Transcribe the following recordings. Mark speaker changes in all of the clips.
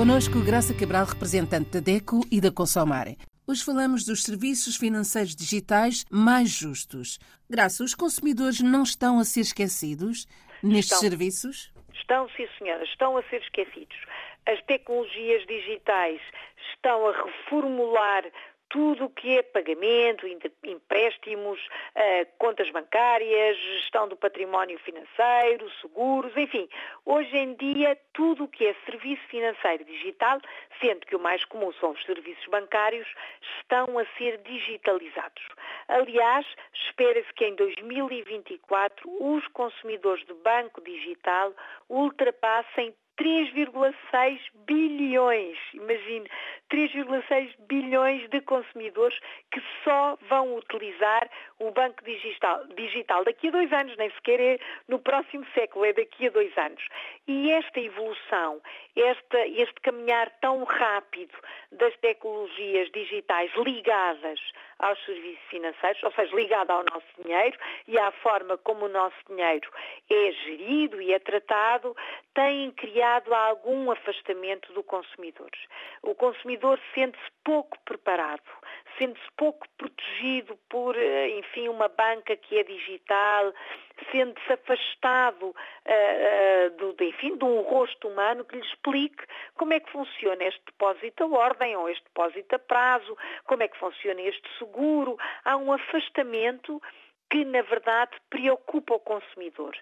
Speaker 1: Conosco Graça Cabral, representante da DECO e da Consomare. Hoje falamos dos serviços financeiros digitais mais justos. Graça, os consumidores não estão a ser esquecidos nestes
Speaker 2: Estão.
Speaker 1: serviços?
Speaker 2: Estão, sim, senhora, estão a ser esquecidos. As tecnologias digitais estão a reformular tudo o que é pagamento, empréstimos, eh, contas bancárias, gestão do património financeiro, seguros, enfim. Hoje em dia, tudo o que é serviço financeiro digital, sendo que o mais comum são os serviços bancários, estão a ser digitalizados. Aliás, espera-se que em 2024 os consumidores de banco digital ultrapassem 3,6 bilhões, imagine, 3,6 bilhões de consumidores que só vão utilizar o banco digital, digital daqui a dois anos, nem sequer é no próximo século, é daqui a dois anos. E esta evolução, esta, este caminhar tão rápido das tecnologias digitais ligadas aos serviços financeiros, ou seja, ligada ao nosso dinheiro e à forma como o nosso dinheiro é gerido e é tratado, têm criado algum afastamento do consumidor. O consumidor sente-se pouco preparado, sente-se pouco protegido por, eh, enfim, uma banca que é digital, sente-se afastado eh, eh, do, de, enfim, de um rosto humano que lhe explique como é que funciona este depósito a ordem ou este depósito a prazo, como é que funciona este seguro. Há um afastamento que, na verdade, preocupa o consumidor.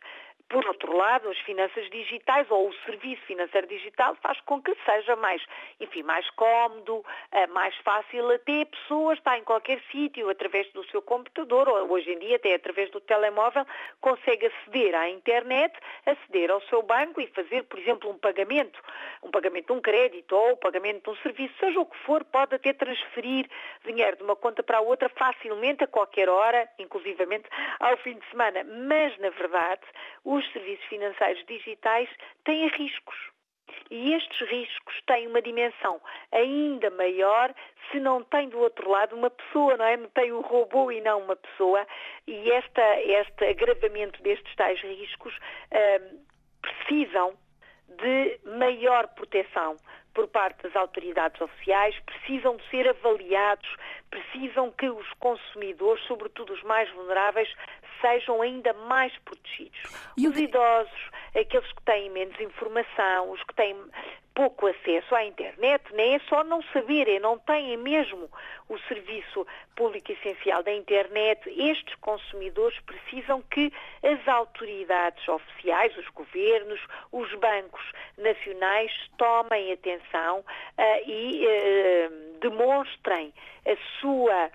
Speaker 2: Por outro lado, as finanças digitais ou o serviço financeiro digital faz com que seja mais, enfim, mais cómodo, eh, mais fácil até a pessoa estar em qualquer sítio através do seu computador ou hoje em dia até através do telemóvel consegue aceder à internet, aceder ao seu banco e fazer, por exemplo, um pagamento, um pagamento de um crédito ou o pagamento de um serviço, seja o que for, pode até transferir dinheiro de uma conta para outra facilmente a qualquer hora, inclusivamente ao fim de semana. Mas, na verdade, os serviços financeiros digitais têm riscos. E estes riscos têm uma dimensão ainda maior se não tem do outro lado uma pessoa, não é? Tem um robô e não uma pessoa. E esta, este agravamento destes tais riscos hum, precisam de maior proteção por parte das autoridades oficiais, precisam de ser avaliados, precisam que os consumidores, sobretudo os mais vulneráveis, sejam ainda mais protegidos.
Speaker 1: E
Speaker 2: os idosos, aqueles que têm menos informação, os que têm pouco acesso à internet, nem é só não saberem, não têm mesmo o serviço público essencial da internet, estes consumidores precisam que as autoridades oficiais, os governos, os bancos nacionais tomem atenção ah, e ah, demonstrem a sua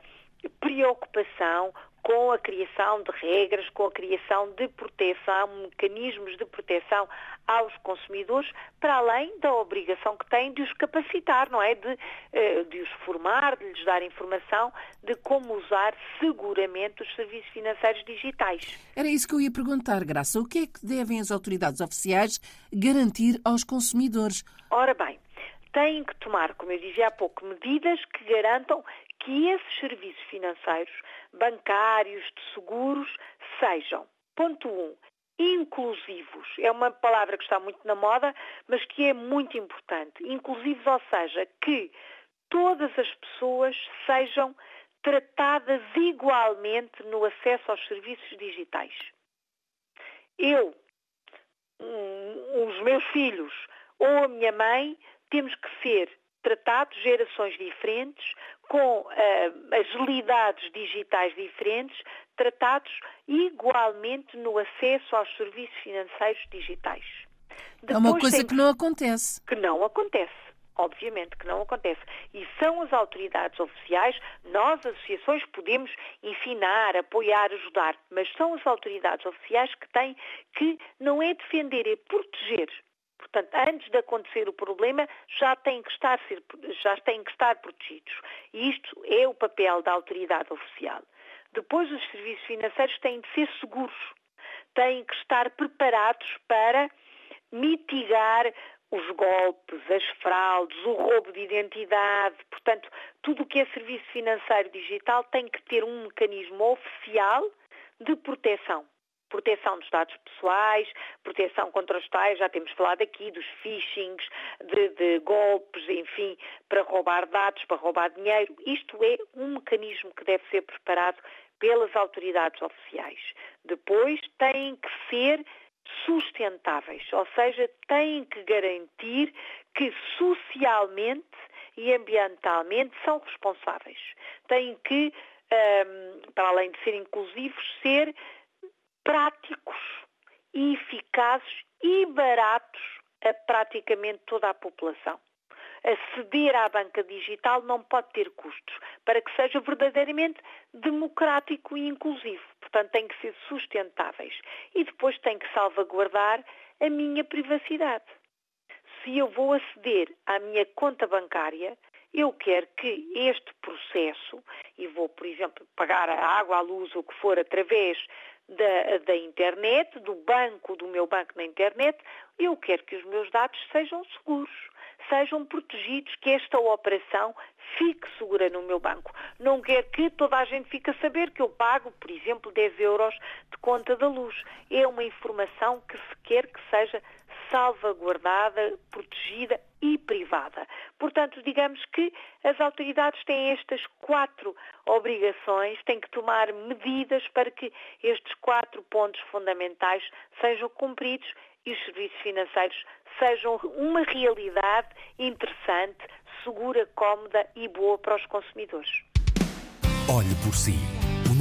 Speaker 2: preocupação com a criação de regras, com a criação de proteção, mecanismos de proteção aos consumidores, para além da obrigação que têm de os capacitar, não é? De, eh, de os formar, de lhes dar informação de como usar seguramente os serviços financeiros digitais.
Speaker 1: Era isso que eu ia perguntar, Graça. O que é que devem as autoridades oficiais garantir aos consumidores?
Speaker 2: Ora bem, têm que tomar, como eu dizia há pouco, medidas que garantam que esses serviços financeiros, bancários, de seguros, sejam, ponto um, inclusivos. É uma palavra que está muito na moda, mas que é muito importante. Inclusivos, ou seja, que todas as pessoas sejam tratadas igualmente no acesso aos serviços digitais. Eu, hum, os meus filhos ou a minha mãe temos que ser tratados gerações diferentes, com ah, agilidades digitais diferentes, tratados igualmente no acesso aos serviços financeiros digitais.
Speaker 1: É uma
Speaker 2: Depois
Speaker 1: coisa
Speaker 2: tem
Speaker 1: que não acontece.
Speaker 2: que não acontece. Obviamente que não acontece. E são as autoridades oficiais, nós, associações, podemos ensinar, apoiar, ajudar, mas são as autoridades oficiais que têm que não é defender, é proteger. Portanto, antes de acontecer o problema, já têm que estar, já têm que estar protegidos. E isto é o papel da autoridade oficial. Depois, os serviços financeiros têm de ser seguros. Têm que estar preparados para mitigar os golpes, as fraudes, o roubo de identidade. Portanto, tudo o que é serviço financeiro digital tem que ter um mecanismo oficial de proteção. Proteção dos dados pessoais, proteção contra os tais, já temos falado aqui dos phishings, de, de golpes, enfim, para roubar dados, para roubar dinheiro. Isto é um mecanismo que deve ser preparado pelas autoridades oficiais. Depois têm que ser sustentáveis, ou seja, têm que garantir que socialmente e ambientalmente são responsáveis. Têm que, um, para além de serem inclusivos, ser práticos e eficazes e baratos a praticamente toda a população. Aceder à banca digital não pode ter custos para que seja verdadeiramente democrático e inclusivo. Portanto, tem que ser sustentáveis. E depois tem que salvaguardar a minha privacidade. Se eu vou aceder à minha conta bancária, eu quero que este processo, e vou, por exemplo, pagar a água, a luz, o que for, através da, da, internet, do banco, do meu banco na internet, eu quero que os meus dados sejam seguros sejam protegidos, que esta operação fique segura no meu banco. Não quero que toda a gente fique a saber que eu pago, por exemplo, 10 euros de conta da luz. É uma informação que se quer que seja salvaguardada, protegida e privada. Portanto, digamos que as autoridades têm estas quatro obrigações, têm que tomar medidas para que estes quatro pontos fundamentais sejam cumpridos e os serviços financeiros sejam uma realidade interessante, segura, cómoda e boa para os consumidores.
Speaker 3: Olhe por si.